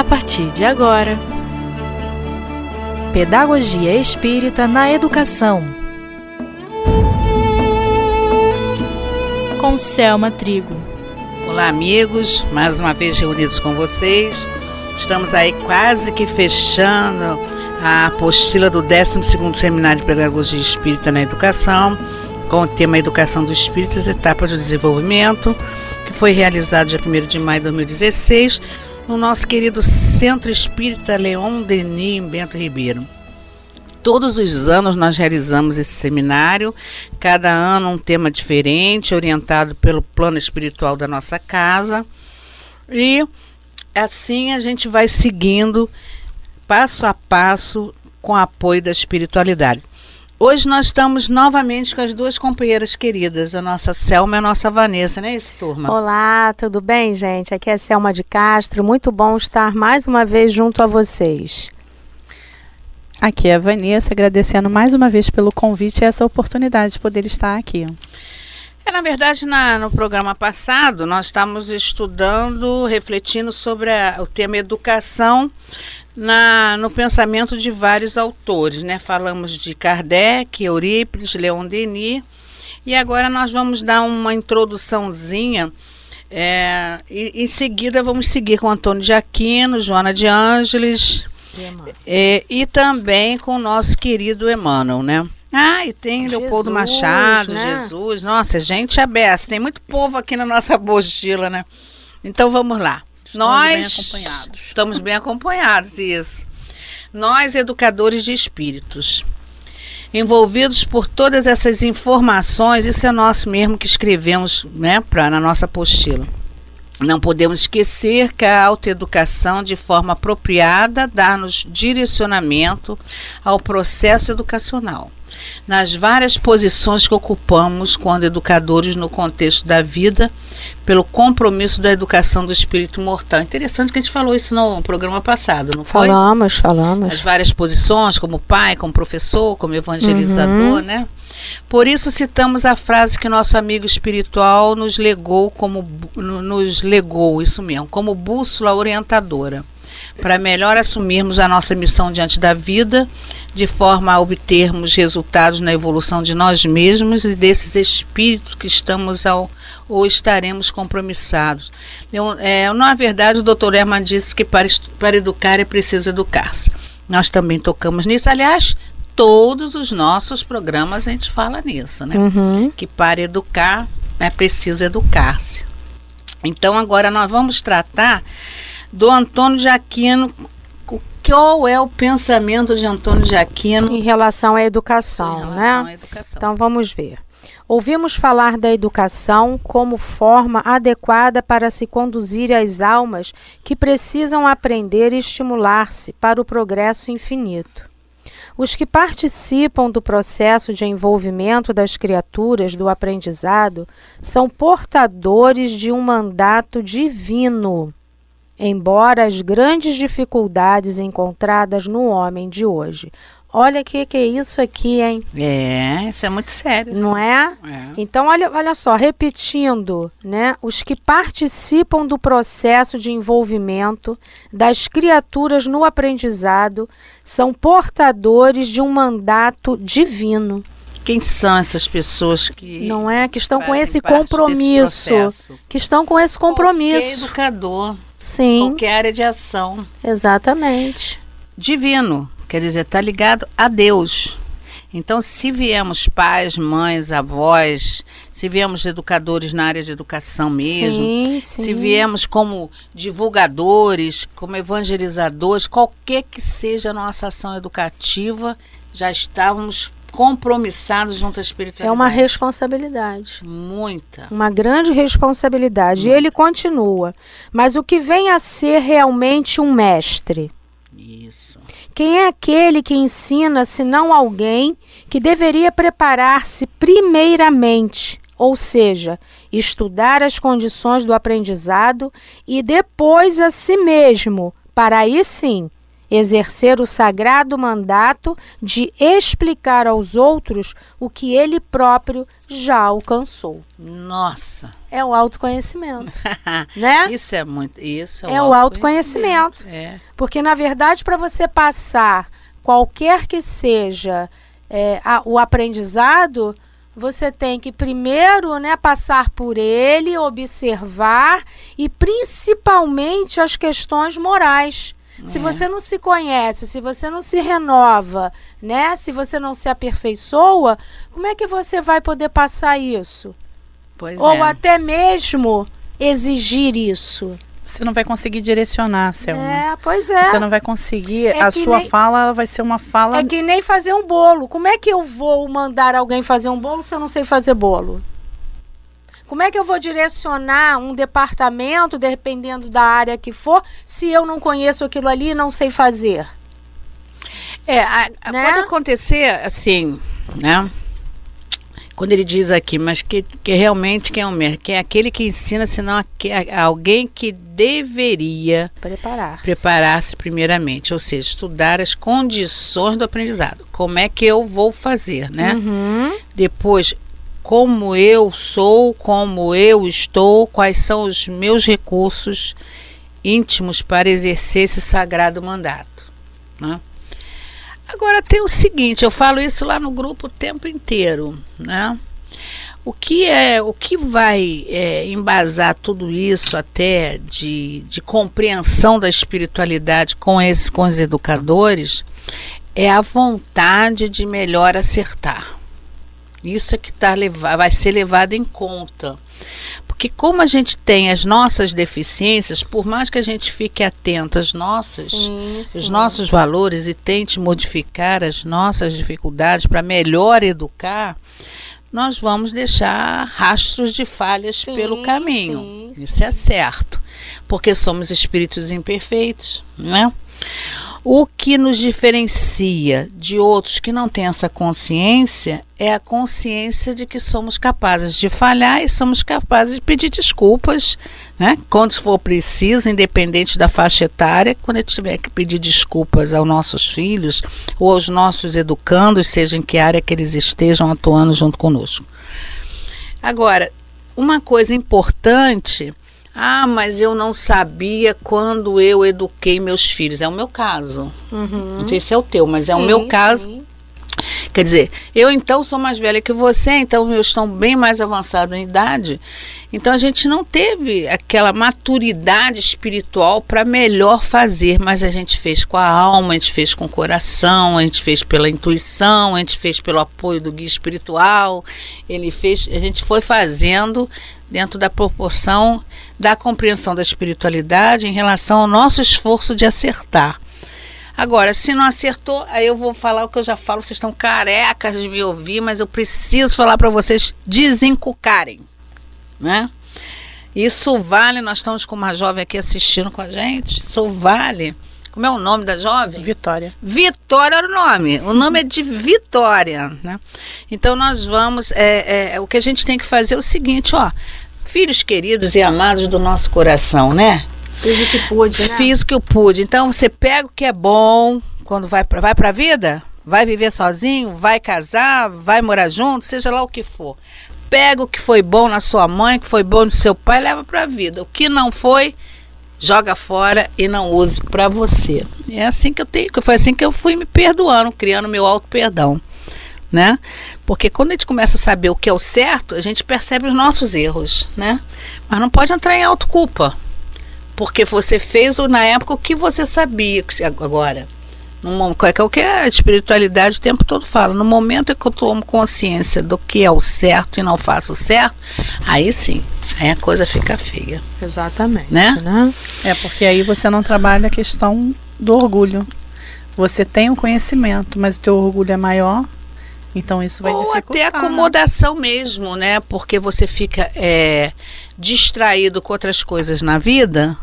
a partir de agora. Pedagogia Espírita na Educação. Com Selma Trigo. Olá, amigos, mais uma vez reunidos com vocês. Estamos aí quase que fechando a apostila do 12º Seminário de Pedagogia Espírita na Educação, com o tema Educação dos Espíritos, Etapas do Desenvolvimento, que foi realizado dia 1 de maio de 2016 no nosso querido Centro Espírita Leon Denis, em Bento Ribeiro. Todos os anos nós realizamos esse seminário, cada ano um tema diferente, orientado pelo plano espiritual da nossa casa. E assim a gente vai seguindo passo a passo com o apoio da espiritualidade. Hoje nós estamos novamente com as duas companheiras queridas, a nossa Selma e a nossa Vanessa, né, esse turma? Olá, tudo bem, gente? Aqui é Selma de Castro. Muito bom estar mais uma vez junto a vocês. Aqui é a Vanessa, agradecendo mais uma vez pelo convite e essa oportunidade de poder estar aqui. É, na verdade, na, no programa passado, nós estávamos estudando, refletindo sobre a, o tema educação na, no pensamento de vários autores. Né? Falamos de Kardec, Eurípides, Leon Denis, e agora nós vamos dar uma introduçãozinha. É, e, em seguida vamos seguir com Antônio de Aquino, Joana de Ângeles é, e também com o nosso querido Emmanuel, né? Ah, e tem Jesus, Leopoldo Machado, né? Jesus. Nossa, gente aberta. Tem muito povo aqui na nossa apostila, né? Então vamos lá. Estamos Nós bem acompanhados. Estamos bem acompanhados, isso. Nós, educadores de espíritos, envolvidos por todas essas informações, isso é nós mesmo que escrevemos né, pra, na nossa apostila. Não podemos esquecer que a autoeducação, de forma apropriada, dá-nos direcionamento ao processo educacional nas várias posições que ocupamos quando educadores no contexto da vida, pelo compromisso da educação do espírito mortal. Interessante que a gente falou isso no programa passado, não foi? Falamos, falamos. As várias posições, como pai, como professor, como evangelizador, uhum. né? Por isso citamos a frase que nosso amigo espiritual nos legou como nos legou, isso mesmo, como bússola orientadora para melhor assumirmos a nossa missão diante da vida, de forma a obtermos resultados na evolução de nós mesmos e desses espíritos que estamos ao, ou estaremos compromissados. Eu, é, na verdade, o doutor Herman disse que para, para educar é preciso educar-se. Nós também tocamos nisso. Aliás, todos os nossos programas a gente fala nisso, né? Uhum. Que para educar é preciso educar-se. Então, agora nós vamos tratar do Antônio de Aquino. Qual é o pensamento de Antônio de Aquino em relação à educação, relação né? À educação. Então vamos ver. Ouvimos falar da educação como forma adequada para se conduzir as almas que precisam aprender e estimular-se para o progresso infinito. Os que participam do processo de envolvimento das criaturas do aprendizado são portadores de um mandato divino embora as grandes dificuldades encontradas no homem de hoje. Olha o que, que é isso aqui, hein? É, isso é muito sério. Não é? é? Então, olha, olha só, repetindo, né? Os que participam do processo de envolvimento das criaturas no aprendizado são portadores de um mandato divino. Quem são essas pessoas que não é que estão com esse compromisso, que estão com esse compromisso? Qualquer educador Sim. Qualquer área de ação. Exatamente. Divino, quer dizer, está ligado a Deus. Então, se viemos pais, mães, avós, se viemos educadores na área de educação mesmo, sim, sim. se viemos como divulgadores, como evangelizadores, qualquer que seja a nossa ação educativa, já estávamos compromissados junto à espiritualidade. É uma responsabilidade. Muita. Uma grande responsabilidade. Muita. E ele continua. Mas o que vem a ser realmente um mestre? Isso. Quem é aquele que ensina, se não alguém que deveria preparar-se primeiramente, ou seja, estudar as condições do aprendizado e depois a si mesmo, para aí sim exercer o sagrado mandato de explicar aos outros o que ele próprio já alcançou. Nossa. É o autoconhecimento, né? Isso é muito, isso é, é o autoconhecimento. É. Porque na verdade para você passar qualquer que seja é, a, o aprendizado, você tem que primeiro né, passar por ele, observar e principalmente as questões morais. É. Se você não se conhece, se você não se renova, né? Se você não se aperfeiçoa, como é que você vai poder passar isso? Pois Ou é. até mesmo exigir isso. Você não vai conseguir direcionar, Selma. É, pois é. Você não vai conseguir. É a sua nem, fala vai ser uma fala. É que nem fazer um bolo. Como é que eu vou mandar alguém fazer um bolo se eu não sei fazer bolo? Como é que eu vou direcionar um departamento, dependendo da área que for, se eu não conheço aquilo ali e não sei fazer? É, a, a, né? pode acontecer assim, né? quando ele diz aqui, mas que, que realmente quem é o mestre? Quem é aquele que ensina, senão alguém que deveria preparar-se preparar primeiramente, ou seja, estudar as condições do aprendizado. Como é que eu vou fazer, né? Uhum. Depois, como eu sou, como eu estou, quais são os meus recursos íntimos para exercer esse sagrado mandato, né? Agora tem o seguinte, eu falo isso lá no grupo o tempo inteiro, né? O que é, o que vai é, embasar tudo isso até de, de compreensão da espiritualidade com esses com os educadores é a vontade de melhor acertar. Isso é que tá vai ser levado em conta. Porque como a gente tem as nossas deficiências, por mais que a gente fique atento às nossas, sim, sim. os nossos valores e tente modificar as nossas dificuldades para melhor educar, nós vamos deixar rastros de falhas sim, pelo caminho. Isso é certo, porque somos espíritos imperfeitos, não é? O que nos diferencia de outros que não têm essa consciência é a consciência de que somos capazes de falhar e somos capazes de pedir desculpas, né? Quando for preciso, independente da faixa etária, quando gente tiver que pedir desculpas aos nossos filhos ou aos nossos educandos, seja em que área que eles estejam atuando junto conosco. Agora, uma coisa importante ah, mas eu não sabia quando eu eduquei meus filhos. É o meu caso. Uhum. Não sei se é o teu, mas é sim, o meu caso. Sim. Quer dizer, eu então sou mais velha que você, então meus estão bem mais avançados em idade. Então a gente não teve aquela maturidade espiritual para melhor fazer, mas a gente fez com a alma, a gente fez com o coração, a gente fez pela intuição, a gente fez pelo apoio do guia espiritual. Ele fez, a gente foi fazendo dentro da proporção da compreensão da espiritualidade em relação ao nosso esforço de acertar. Agora, se não acertou, aí eu vou falar o que eu já falo, vocês estão carecas de me ouvir, mas eu preciso falar para vocês desencucarem, né? Isso vale, nós estamos com uma jovem aqui assistindo com a gente, isso vale. Como é o nome da jovem? Vitória. Vitória era o nome. O nome é de Vitória, né? Então nós vamos, é, é, o que a gente tem que fazer é o seguinte, ó, filhos queridos e amados do nosso coração, né? Fiz o que pude, né? Fiz o que eu pude. Então você pega o que é bom quando vai para vai a vida, vai viver sozinho, vai casar, vai morar junto, seja lá o que for. Pega o que foi bom na sua mãe, que foi bom no seu pai, leva para a vida. O que não foi, joga fora e não use para você. É assim que eu tenho, foi assim que eu fui me perdoando, criando meu auto perdão né? Porque quando a gente começa a saber o que é o certo, a gente percebe os nossos erros, né? Mas não pode entrar em autoculpa. Porque você fez na época o que você sabia agora. No, é o que a espiritualidade o tempo todo fala. No momento que eu tomo consciência do que é o certo e não faço o certo, aí sim, aí a coisa fica feia. Exatamente. Né? né? É porque aí você não trabalha a questão do orgulho. Você tem o conhecimento, mas o teu orgulho é maior, então isso vai Ou dificultar. até acomodação mesmo, né? Porque você fica é, distraído com outras coisas na vida,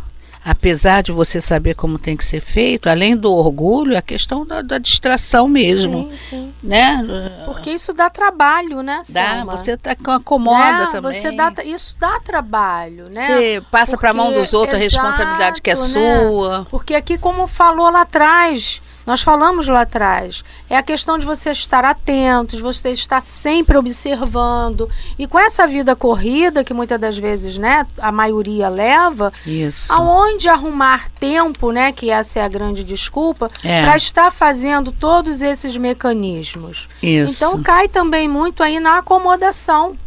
apesar de você saber como tem que ser feito, além do orgulho, é a questão da, da distração mesmo. Sim, sim. Né? Porque isso dá trabalho, né? Dá, você tá, acomoda né? também. Você dá, isso dá trabalho, né? Você passa para a mão dos outros exato, a responsabilidade que é né? sua. Porque aqui, como falou lá atrás, Nós falamos lá atrás. É a questão de você estar atento, de você estar sempre observando. E com essa vida corrida, que muitas das vezes, né, a maioria leva, Isso. aonde arrumar tempo, né, que essa é a grande desculpa, É. para estar fazendo todos esses mecanismos. Isso. Então cai também muito aí na acomodação,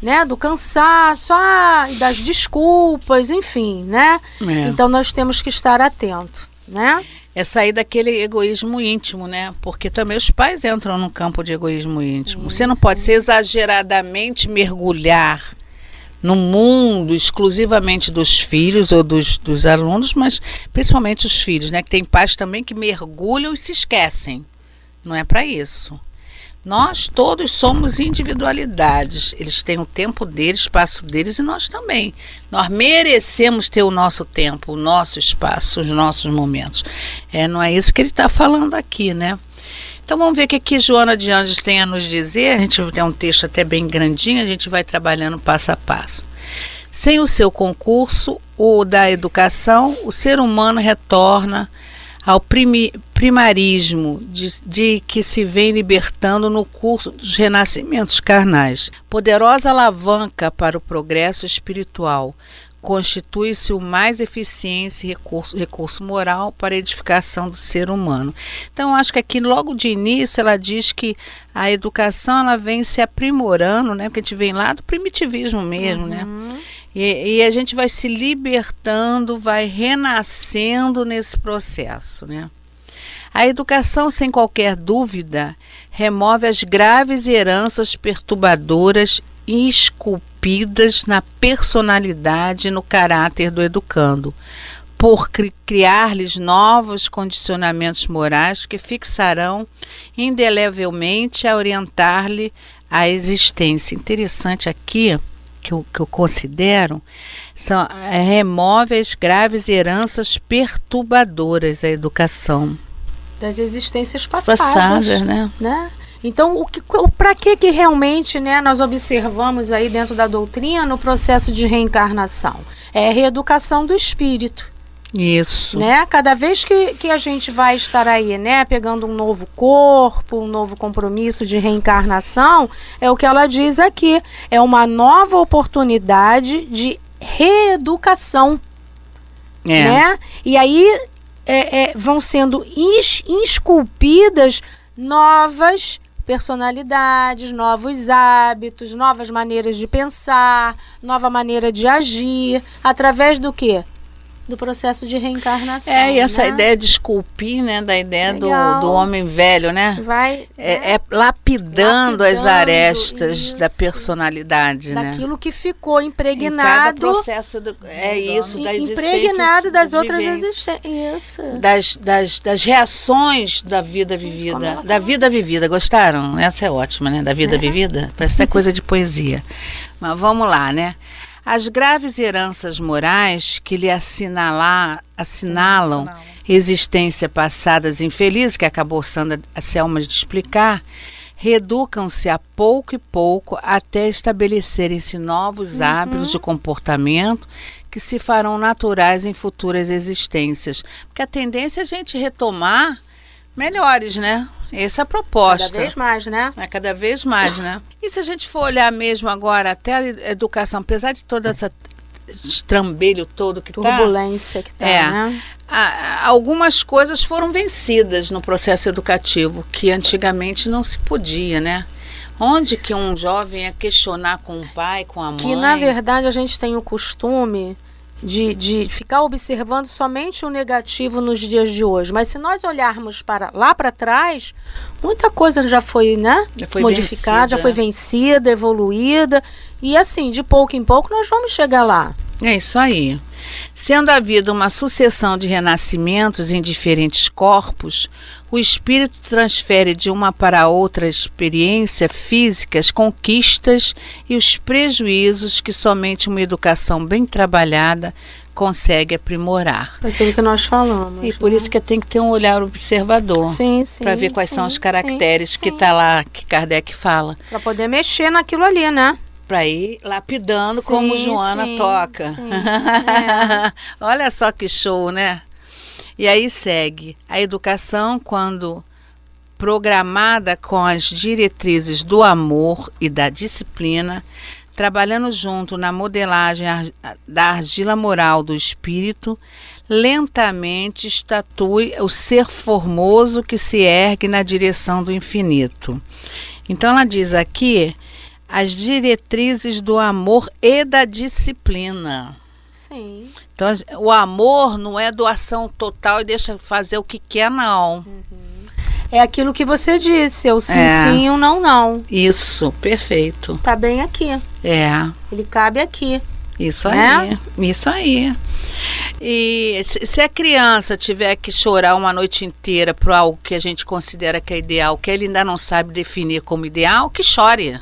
né, do cansaço, ah, das desculpas, enfim, né? É. Então nós temos que estar atento, né? É sair daquele egoísmo íntimo, né? Porque também os pais entram no campo de egoísmo íntimo. Você não pode ser exageradamente mergulhar no mundo exclusivamente dos filhos ou dos, dos alunos, mas principalmente os filhos, né? Que tem pais também que mergulham e se esquecem. Não é para isso. Nós todos somos individualidades. Eles têm o tempo deles, espaço deles e nós também. Nós merecemos ter o nosso tempo, o nosso espaço, os nossos momentos. É, não é isso que ele está falando aqui, né? Então vamos ver o que aqui Joana de Anjos tem a nos dizer. A gente tem um texto até bem grandinho, a gente vai trabalhando passo a passo. Sem o seu concurso, o da educação, o ser humano retorna ao primi primarismo de, de, que se vem libertando no curso dos renascimentos carnais. Poderosa alavanca para o progresso espiritual, constitui-se o mais eficiente recurso, recurso moral para a edificação do ser humano. Então, acho que aqui, logo de início, ela diz que a educação ela vem se aprimorando, né? Porque a gente vem lá do primitivismo mesmo, né? uhum. né? E, e, a gente vai se libertando, vai renascendo nesse processo, né? A educação, sem qualquer dúvida, remove as graves heranças perturbadoras esculpidas na personalidade e no caráter do educando, por cri criar-lhes novos condicionamentos morais que fixarão indelevelmente a orientar-lhe a existência. Interessante aqui que eu, que eu considero são é, remove as graves heranças perturbadoras da educação das existências passadas, passadas, né? né? Então, o que, para que que realmente, né, nós observamos aí dentro da doutrina o processo de reencarnação? É a reeducação do espírito. Isso. Né? Cada vez que, que a gente vai estar aí, né, pegando um novo corpo, um novo compromisso de reencarnação, é o que ela diz aqui. É uma nova oportunidade de reeducação. É. Né? E aí é, é, vão sendo esculpidas novas personalidades, novos hábitos, novas maneiras de pensar, nova maneira de agir, através do quê? Do processo de reencarnação. É, e essa né? ideia de esculpir, né? Da ideia do, do, homem velho, né? Vai. É, né? é lapidando, lapidando, as arestas isso, da personalidade, daquilo né? que ficou impregnado. Em processo do, é isso, das impregnado das outras existências. Isso. Das, das, das reações da vida vivida. Da vida vivida. Gostaram? Essa é ótima, né? Da vida é. vivida. Parece até coisa de poesia. Mas vamos lá, né? As graves heranças morais que lhe assinala, assinalam existência passadas infelizes, que acabou sendo a Selma de explicar, reeducam-se a pouco e pouco até estabelecerem-se novos uhum. hábitos de comportamento que se farão naturais em futuras existências. Porque a tendência é a gente retomar melhores, né? Essa é a proposta. Cada vez mais, né? É cada vez mais, né? E se a gente for olhar mesmo agora até a educação, apesar de toda essa estrambelho todo que está... Turbulência tá, que está, é, né? A, algumas coisas foram vencidas no processo educativo, que antigamente não se podia, né? Onde que um jovem ia questionar com o pai, com a mãe? Que, na verdade, a gente tem o costume de, de ficar observando somente o negativo nos dias de hoje. Mas se nós olharmos para lá para trás, muita coisa já foi, né? Já foi modificada, vencida. já foi vencida, evoluída. E assim, de pouco em pouco, nós vamos chegar lá. É isso aí. Sendo a vida uma sucessão de renascimentos em diferentes corpos, o espírito transfere de uma para outra experiência física as conquistas e os prejuízos que somente uma educação bem trabalhada consegue aprimorar. Aquilo que nós falamos. E por né? isso que tem que ter um olhar observador. Sim, sim. Para ver quais sim, são os caracteres sim, que está lá, que Kardec fala. Para poder mexer naquilo ali, né? Para ir lapidando sim, como Joana sim, toca. Sim, é. Olha só que show, né? E aí segue a educação quando programada com as diretrizes do amor e da disciplina, trabalhando junto na modelagem da argila moral do espírito, lentamente estatue o ser formoso que se ergue na direção do infinito. Então ela diz aqui as diretrizes do amor e da disciplina. Sim. Então o amor não é doação total e deixa fazer o que quer, não. Uhum. É aquilo que você disse, é o sim, é. sim e o não, não. Isso, perfeito. Tá bem aqui. É. Ele cabe aqui. Isso né? aí. Isso aí. E se a criança tiver que chorar uma noite inteira por algo que a gente considera que é ideal, que ele ainda não sabe definir como ideal, que chore.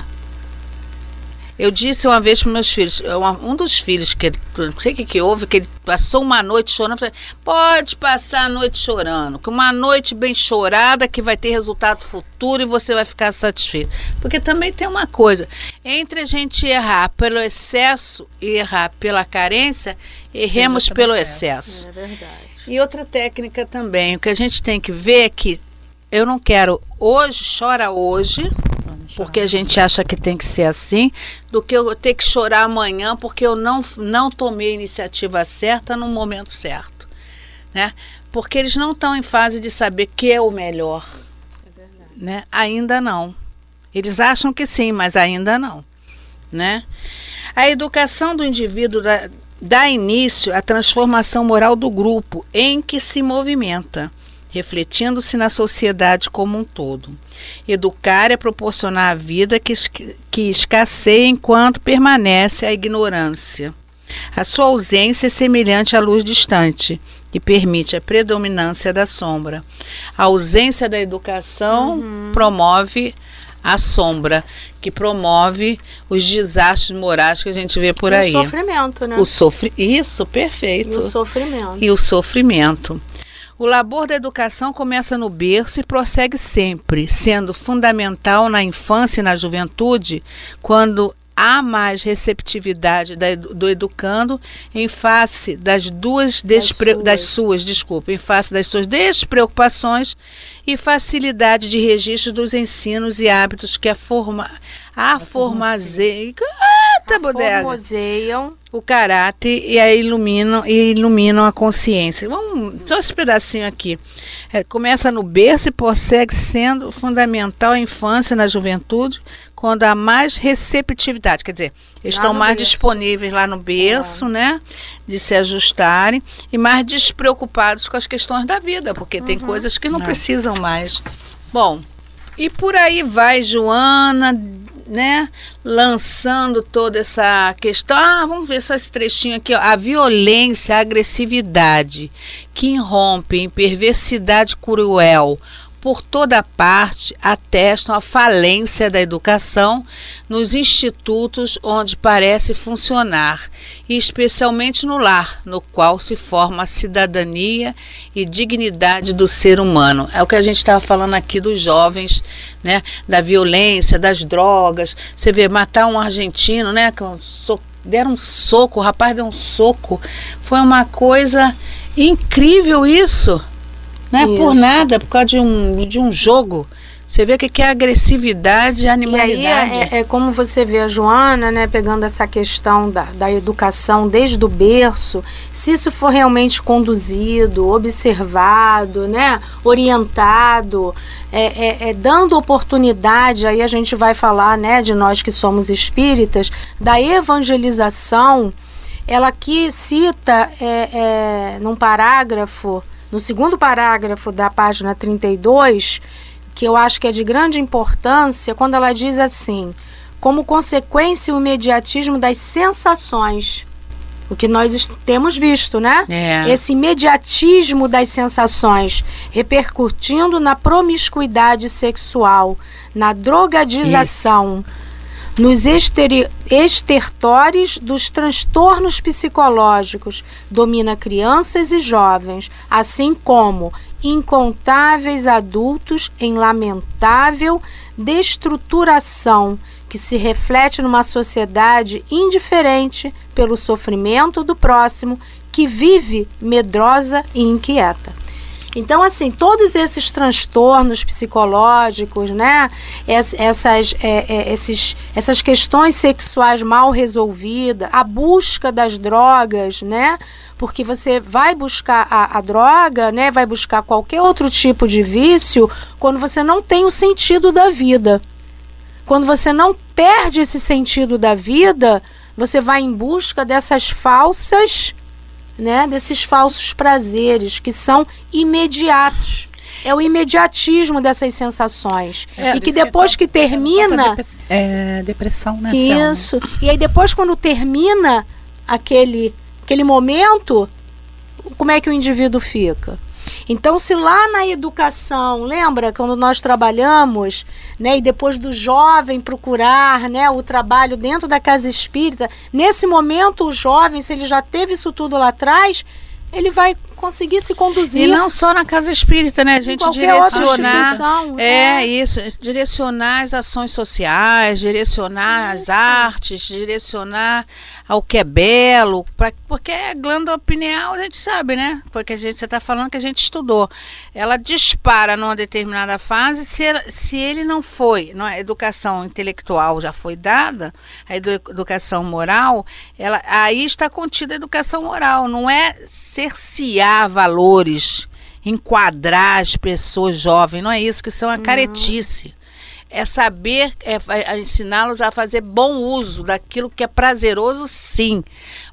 Eu disse uma vez para meus filhos, um dos filhos, que não sei o que, que houve, que ele passou uma noite chorando, falei, pode passar a noite chorando, que uma noite bem chorada que vai ter resultado futuro e você vai ficar satisfeito. Porque também tem uma coisa, entre a gente errar pelo excesso e errar pela carência, erremos pelo excesso. É verdade. E outra técnica também, o que a gente tem que ver é que eu não quero hoje, chora hoje, porque a gente acha que tem que ser assim, do que eu ter que chorar amanhã porque eu não, não tomei a iniciativa certa no momento certo. Né? Porque eles não estão em fase de saber que é o melhor. É né? Ainda não. Eles acham que sim, mas ainda não. Né? A educação do indivíduo dá, dá início à transformação moral do grupo em que se movimenta refletindo-se na sociedade como um todo. Educar é proporcionar a vida que, que escasseia enquanto permanece a ignorância. A sua ausência é semelhante à luz distante, que permite a predominância da sombra. A ausência da educação uhum. promove a sombra, que promove os desastres morais que a gente vê por e aí. O sofrimento, né? O sofri Isso, perfeito. E o sofrimento. E o sofrimento. O labor da educação começa no berço e prossegue sempre, sendo fundamental na infância e na juventude, quando há mais receptividade da, do educando em face das duas despre, das, suas. das suas, desculpa, em face das suas despreocupações e facilidade de registro dos ensinos e hábitos que a forma a formazeiam. Eita, bodega! Formoseiam o caráter e a iluminam e iluminam a consciência. Vamos só esse pedacinho aqui. É, começa no berço e prossegue sendo fundamental a infância e na juventude, quando há mais receptividade, quer dizer, estão mais berço. disponíveis lá no berço, é. né, de se ajustarem e mais despreocupados com as questões da vida, porque uhum. tem coisas que não é. precisam mais. Bom, e por aí vai Joana né, lançando toda essa questão. Ah, vamos ver só esse trechinho aqui, ó. A violência, a agressividade que irrompe em perversidade cruel por toda parte atestam a falência da educação nos institutos onde parece funcionar, e especialmente no lar, no qual se forma a cidadania e dignidade do ser humano. É o que a gente estava falando aqui dos jovens, né, da violência, das drogas. Você vê matar um argentino, né, que deram um soco, o rapaz deu um soco. Foi uma coisa incrível isso. Não é Isso. por nada, por causa de um, de um jogo. Você vê o que, é agressividade e animalidade. E aí é, é, como você vê a Joana, né, pegando essa questão da, da educação desde o berço, se isso for realmente conduzido, observado, né, orientado, é, é, é, dando oportunidade, aí a gente vai falar, né, de nós que somos espíritas, da evangelização, ela aqui cita é, é, num parágrafo no segundo parágrafo da página 32, que eu acho que é de grande importância, quando ela diz assim: como consequência o imediatismo das sensações. O que nós temos visto, né? É. Esse imediatismo das sensações repercutindo na promiscuidade sexual, na drogadização. Isso nos estertores dos transtornos psicológicos, domina crianças e jovens, assim como incontáveis adultos em lamentável destruturação que se reflete numa sociedade indiferente pelo sofrimento do próximo que vive medrosa e inquieta. Então, assim, todos esses transtornos psicológicos, né? Essas, é, é, esses, essas questões sexuais mal resolvidas, a busca das drogas, né? Porque você vai buscar a, a droga, né? Vai buscar qualquer outro tipo de vício quando você não tem o sentido da vida. Quando você não perde esse sentido da vida, você vai em busca dessas falsas né, desses falsos prazeres que são imediatos. É o imediatismo dessas sensações. É, e que depois que termina. É, depressão, né? Isso. E aí depois, quando termina aquele, aquele momento, como é que o indivíduo fica? Então, se lá na educação, lembra quando nós trabalhamos, né, e depois do jovem procurar, né, o trabalho dentro da casa espírita, nesse momento o jovem, se ele já teve isso tudo lá atrás, ele vai conseguir se conduzir. E não só na casa espírita, né? A gente direcionar. É, é, isso, direcionar as ações sociais, direcionar isso. as artes, direcionar ao que é belo, pra, porque a glândula pineal a gente sabe, né? Porque a gente você está falando que a gente estudou. Ela dispara numa determinada fase se, se ele não foi, não, a educação intelectual já foi dada, a educação moral, ela aí está contida a educação moral, não é cercear valores, enquadrar as pessoas jovens, não é isso que são a caretice. É saber é, é ensiná-los a fazer bom uso daquilo que é prazeroso, sim,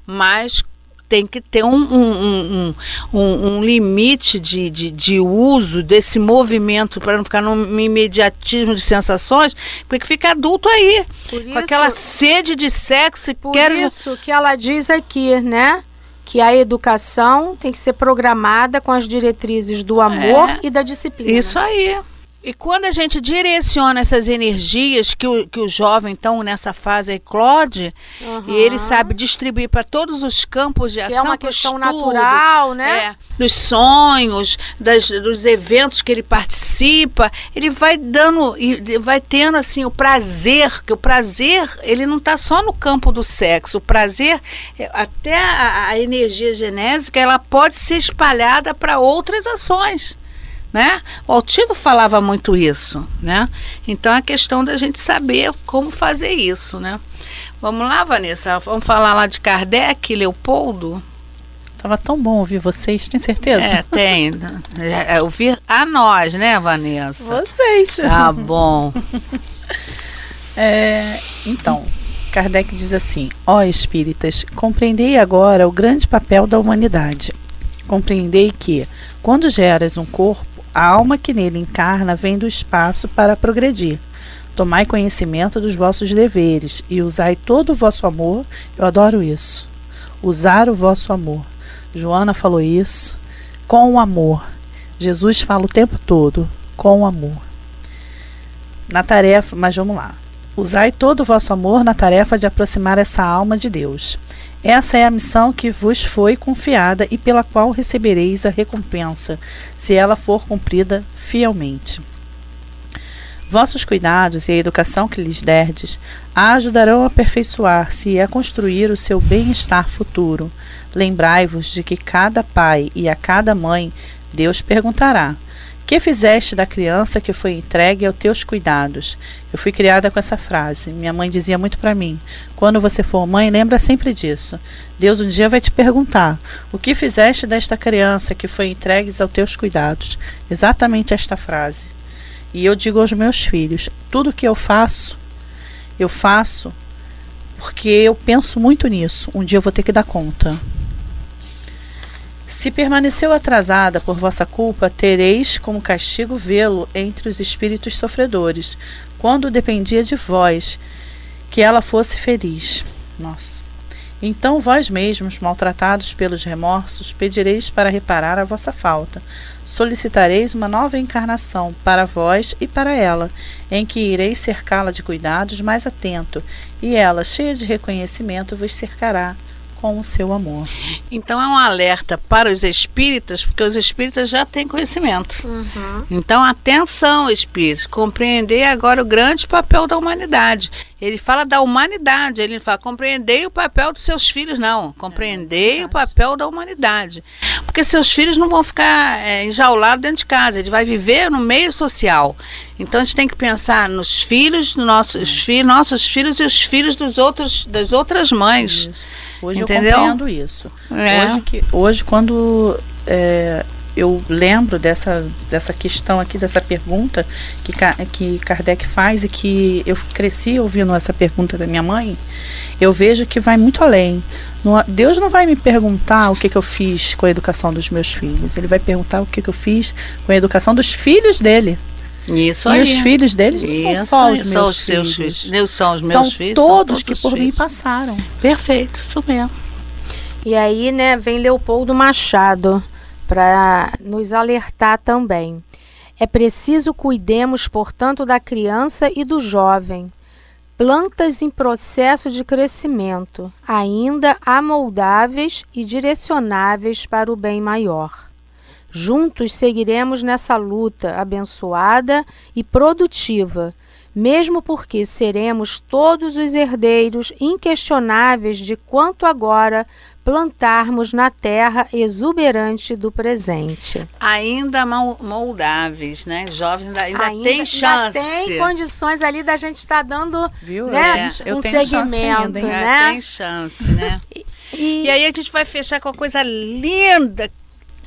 mas tem que ter um, um, um, um limite de, de, de, uso desse movimento para não ficar num imediatismo de sensações, porque fica adulto aí, por com isso, aquela sede de sexo e por quer... isso que ela diz aqui, né? Que a educação tem que ser programada com as diretrizes do amor é, e da disciplina. Isso aí. E quando a gente direciona essas energias que o, que o jovem então nessa fase eclode, uhum. e ele sabe distribuir para todos os campos de ação, que é uma questão estudo, natural, né? É, dos sonhos, das, dos eventos que ele participa, ele vai dando e vai tendo assim o prazer, que o prazer ele não está só no campo do sexo, o prazer é, até a, a energia genésica ela pode ser espalhada para outras ações né? O Altivo falava muito isso, né? Então é questão da gente saber como fazer isso, né? Vamos lá, Vanessa, vamos falar lá de Kardec, Leopoldo. Tava tão bom ouvir vocês, tem certeza? É, tem. É, é, ouvir a nós, né, Vanessa? Vocês. Tá bom. é, então, Kardec diz assim: Ó oh, espíritas, compreendei agora o grande papel da humanidade. Compreendei que, quando geras um corpo, a alma que nele encarna vem do espaço para progredir. Tomai conhecimento dos vossos deveres e usai todo o vosso amor. Eu adoro isso. Usar o vosso amor. Joana falou isso. Com o amor. Jesus fala o tempo todo. Com o amor. Na tarefa, mas vamos lá. Usai todo o vosso amor na tarefa de aproximar essa alma de Deus. Essa é a missão que vos foi confiada e pela qual recebereis a recompensa, se ela for cumprida fielmente. Vossos cuidados e a educação que lhes derdes a ajudarão a aperfeiçoar-se e a construir o seu bem-estar futuro. Lembrai-vos de que cada pai e a cada mãe Deus perguntará: que fizeste da criança que foi entregue aos teus cuidados? Eu fui criada com essa frase. Minha mãe dizia muito para mim: quando você for mãe, lembra sempre disso. Deus um dia vai te perguntar: o que fizeste desta criança que foi entregue aos teus cuidados? Exatamente esta frase. E eu digo aos meus filhos: tudo que eu faço, eu faço porque eu penso muito nisso. Um dia eu vou ter que dar conta. Se permaneceu atrasada por vossa culpa, tereis como castigo vê-lo entre os espíritos sofredores, quando dependia de vós que ela fosse feliz. Nossa. Então vós mesmos, maltratados pelos remorsos, pedireis para reparar a vossa falta. Solicitareis uma nova encarnação para vós e para ela, em que ireis cercá-la de cuidados mais atento, e ela, cheia de reconhecimento, vos cercará com o seu amor. Então é um alerta para os espíritas, porque os espíritas já têm conhecimento. Uhum. Então, atenção, espíritos, compreender agora o grande papel da humanidade. Ele fala da humanidade, ele fala compreendei o papel dos seus filhos, não, compreendei é o papel da humanidade. Porque seus filhos não vão ficar é, enjaulados dentro de casa, ele vai viver no meio social. Então a gente tem que pensar nos filhos, nos nossos filhos, nossos filhos e os filhos dos outros, das outras mães. Isso. Hoje Entendeu? eu compreendo isso. É. Hoje, que, hoje quando é, eu lembro dessa, dessa questão aqui, dessa pergunta que, que Kardec faz e que eu cresci ouvindo essa pergunta da minha mãe, eu vejo que vai muito além. Deus não vai me perguntar o que, que eu fiz com a educação dos meus filhos, Ele vai perguntar o que, que eu fiz com a educação dos filhos dele. Isso e aí. os filhos dele não são só os meus são os filhos. Seus filhos. São os meus são filhos. Todos são todos que por filhos. mim passaram. Perfeito, isso mesmo. E aí, né, vem Leopoldo Machado para nos alertar também. É preciso cuidemos, portanto, da criança e do jovem, plantas em processo de crescimento, ainda amoldáveis e direcionáveis para o bem maior. Juntos seguiremos nessa luta abençoada e produtiva, mesmo porque seremos todos os herdeiros inquestionáveis de quanto agora plantarmos na terra exuberante do presente. Ainda moldáveis, né? Jovens ainda, ainda tem chance. Ainda tem condições ali da gente estar tá dando Viu? Né, é. um segmento, ainda, né? Tem chance, né? e, e aí a gente vai fechar com uma coisa linda,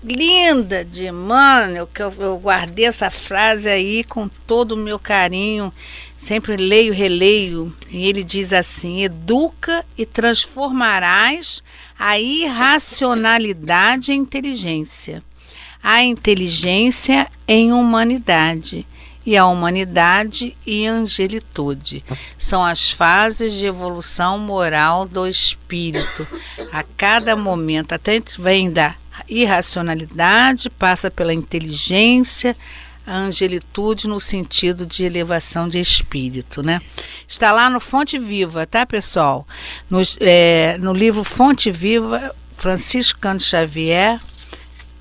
linda de Emmanuel, que eu, eu guardei essa frase aí com todo o meu carinho sempre leio, releio, e ele diz assim: educa e transformarás a irracionalidade em inteligência, a inteligência em humanidade e a humanidade e angelitude. São as fases de evolução moral do espírito. A cada momento, até vem da irracionalidade, passa pela inteligência, a angelitude no sentido de elevação de espírito, né? Está lá no Fonte Viva, tá, pessoal? No, é, no livro Fonte Viva, Francisco Canto Xavier,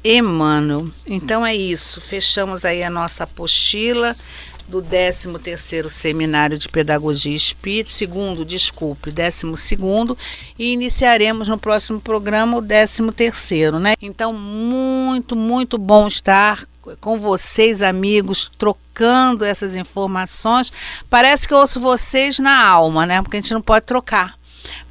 Emmanuel. Então é isso, fechamos aí a nossa apostila do 13º Seminário de Pedagogia Espírita, segundo, desculpe, 12º, e iniciaremos no próximo programa o 13º, né? Então, muito, muito bom estar com vocês, amigos, trocando essas informações. Parece que eu ouço vocês na alma, né? Porque a gente não pode trocar.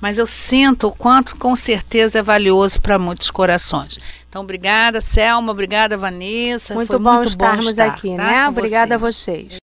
Mas eu sinto o quanto, com certeza, é valioso para muitos corações. Então, obrigada, Selma, obrigada, Vanessa. Muito, bom, muito estarmos bom estar, aqui, tá? né? obrigada vocês. a vocês.